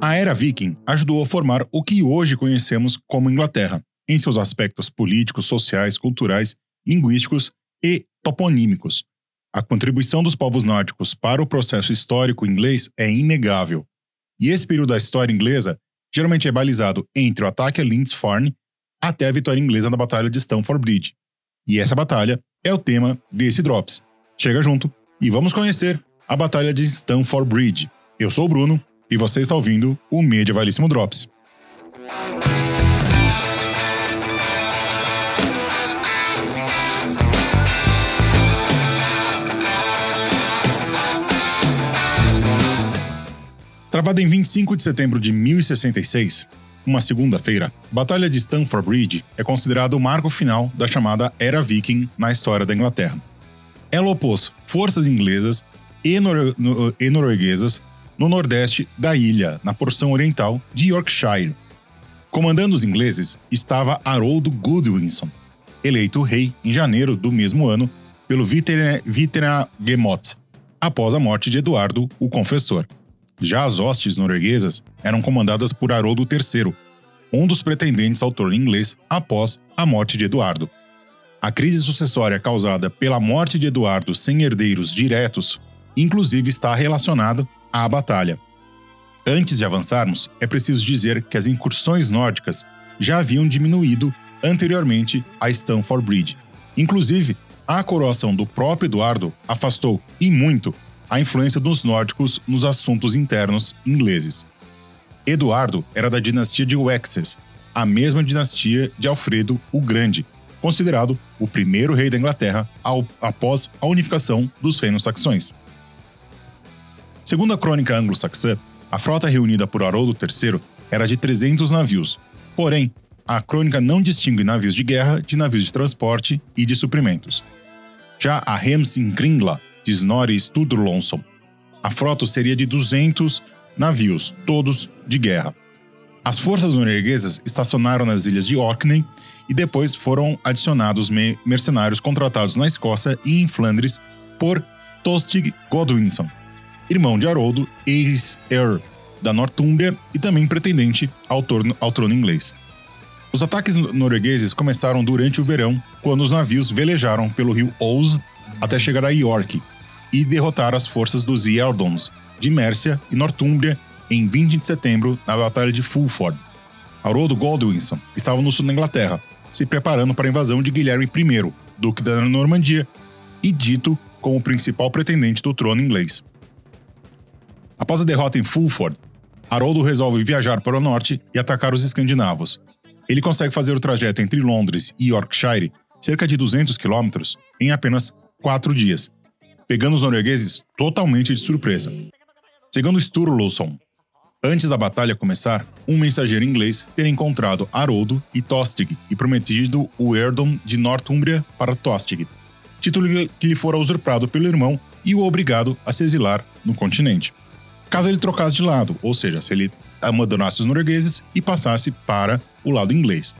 A Era Viking ajudou a formar o que hoje conhecemos como Inglaterra, em seus aspectos políticos, sociais, culturais, linguísticos e toponímicos. A contribuição dos povos nórdicos para o processo histórico inglês é inegável. E esse período da história inglesa geralmente é balizado entre o ataque a Lindisfarne até a vitória inglesa na Batalha de Stamford Bridge. E essa batalha é o tema desse Drops. Chega junto e vamos conhecer a Batalha de Stamford Bridge. Eu sou o Bruno e você está ouvindo o Medievalíssimo Drops. Travada em 25 de setembro de 1066, uma segunda-feira, a Batalha de Stamford Bridge é considerada o marco final da chamada Era Viking na história da Inglaterra. Ela opôs forças inglesas e, nor e norueguesas no nordeste da ilha, na porção oriental de Yorkshire. Comandando os ingleses estava Haroldo Godwinson, eleito rei em janeiro do mesmo ano pelo Vitenagemot, após a morte de Eduardo o Confessor. Já as hostes norueguesas eram comandadas por Haroldo III, um dos pretendentes ao trono inglês após a morte de Eduardo. A crise sucessória causada pela morte de Eduardo sem herdeiros diretos, inclusive está relacionada à batalha. Antes de avançarmos, é preciso dizer que as incursões nórdicas já haviam diminuído anteriormente a Stamford Bridge. Inclusive, a coroação do próprio Eduardo afastou, e muito, a influência dos nórdicos nos assuntos internos ingleses. Eduardo era da dinastia de Wessex, a mesma dinastia de Alfredo o Grande, considerado o primeiro rei da Inglaterra ao, após a unificação dos reinos saxões. Segundo a crônica anglo-saxã, a frota reunida por Haroldo III era de 300 navios, porém, a crônica não distingue navios de guerra de navios de transporte e de suprimentos. Já a Kringla de Snorri Sturluson. A frota seria de 200 navios, todos de guerra. As forças norueguesas estacionaram nas ilhas de Orkney e depois foram adicionados mercenários contratados na Escócia e em Flandres por Tostig Godwinson, irmão de Haroldo, ex-heir da Nortúmbria e também pretendente ao, torno, ao trono inglês. Os ataques noruegueses começaram durante o verão, quando os navios velejaram pelo rio Ouse até chegar a York, e derrotar as forças dos Ealdons de Mércia e Nortúmbria em 20 de setembro na Batalha de Fulford. Haroldo Godwinson estava no sul da Inglaterra, se preparando para a invasão de Guilherme I, duque da Normandia, e dito como o principal pretendente do trono inglês. Após a derrota em Fulford, Haroldo resolve viajar para o norte e atacar os escandinavos. Ele consegue fazer o trajeto entre Londres e Yorkshire, cerca de 200 quilômetros, em apenas quatro dias, pegando os noruegueses totalmente de surpresa. Segundo Sturluson, antes da batalha começar, um mensageiro inglês teria encontrado Haroldo e Tostig e prometido o Eardom de Northumbria para Tostig, título que lhe fora usurpado pelo irmão e o obrigado a se exilar no continente. Caso ele trocasse de lado, ou seja, se ele abandonasse os noruegueses e passasse para o lado inglês.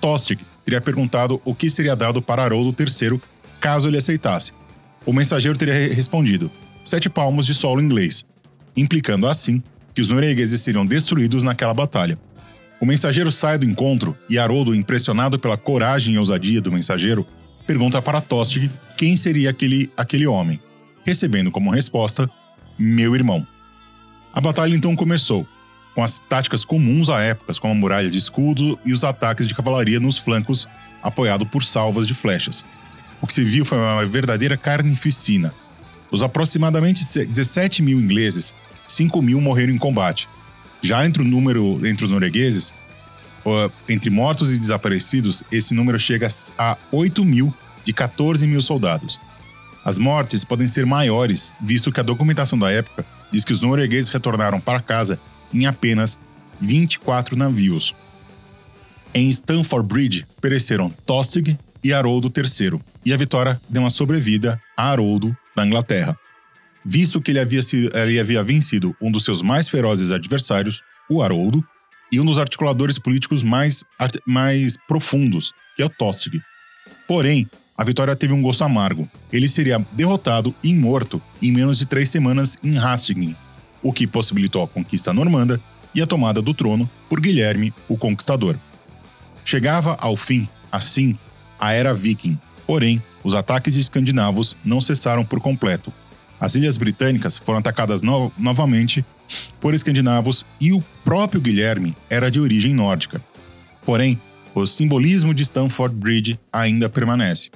Tostig teria perguntado o que seria dado para Haroldo III caso ele aceitasse, o mensageiro teria respondido: sete palmos de solo inglês, implicando assim que os noruegueses seriam destruídos naquela batalha. O mensageiro sai do encontro e Haroldo, impressionado pela coragem e ousadia do mensageiro, pergunta para Tostig quem seria aquele, aquele homem, recebendo como resposta: meu irmão. A batalha então começou, com as táticas comuns à época, como a muralha de escudo e os ataques de cavalaria nos flancos, apoiado por salvas de flechas, o que se viu foi uma verdadeira carnificina. Dos aproximadamente 17 mil ingleses, 5 mil morreram em combate. Já entre o número entre os noruegueses, entre mortos e desaparecidos, esse número chega a 8 mil de 14 mil soldados. As mortes podem ser maiores, visto que a documentação da época diz que os noruegueses retornaram para casa em apenas 24 navios. Em Stamford Bridge pereceram Tostig e Haroldo III, e a vitória deu uma sobrevida a Haroldo da Inglaterra. Visto que ele havia, sido, ele havia vencido um dos seus mais ferozes adversários, o Haroldo, e um dos articuladores políticos mais, mais profundos, que é o Tostig. Porém, a vitória teve um gosto amargo. Ele seria derrotado e morto em menos de três semanas em Hastings, o que possibilitou a conquista normanda e a tomada do trono por Guilherme o Conquistador. Chegava ao fim, assim, a Era Viking, porém, os ataques escandinavos não cessaram por completo. As ilhas britânicas foram atacadas no novamente por escandinavos e o próprio Guilherme era de origem nórdica. Porém, o simbolismo de Stamford Bridge ainda permanece.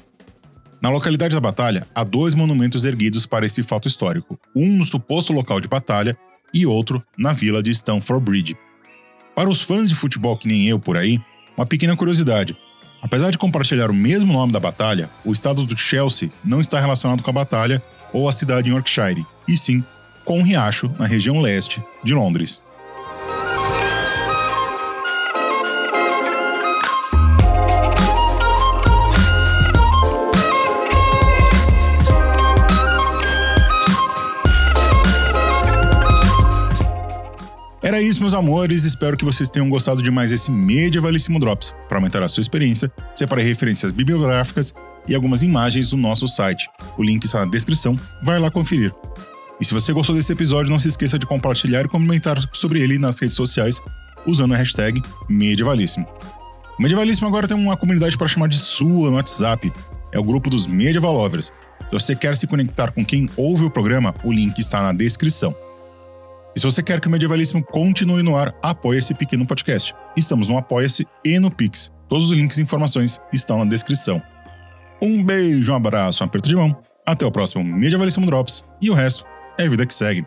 Na localidade da batalha, há dois monumentos erguidos para esse fato histórico, um no suposto local de batalha e outro na vila de Stamford Bridge. Para os fãs de futebol que nem eu por aí, uma pequena curiosidade. Apesar de compartilhar o mesmo nome da batalha, o estado do Chelsea não está relacionado com a batalha ou a cidade em Yorkshire, e sim com um riacho na região leste de Londres. Era isso, meus amores. Espero que vocês tenham gostado de mais esse medievalíssimo Drops. Para aumentar a sua experiência, separei referências bibliográficas e algumas imagens do nosso site. O link está na descrição, vai lá conferir. E se você gostou desse episódio, não se esqueça de compartilhar e comentar sobre ele nas redes sociais usando a hashtag Medievalíssimo. O Medievalíssimo agora tem uma comunidade para chamar de sua no WhatsApp. É o grupo dos Medieval Lovers. Se você quer se conectar com quem ouve o programa, o link está na descrição. E se você quer que o Medievalíssimo continue no ar, apoie esse pequeno podcast. Estamos no Apoia-se e no Pix. Todos os links e informações estão na descrição. Um beijo, um abraço, um aperto de mão. Até o próximo Medievalíssimo Drops. E o resto é a vida que segue.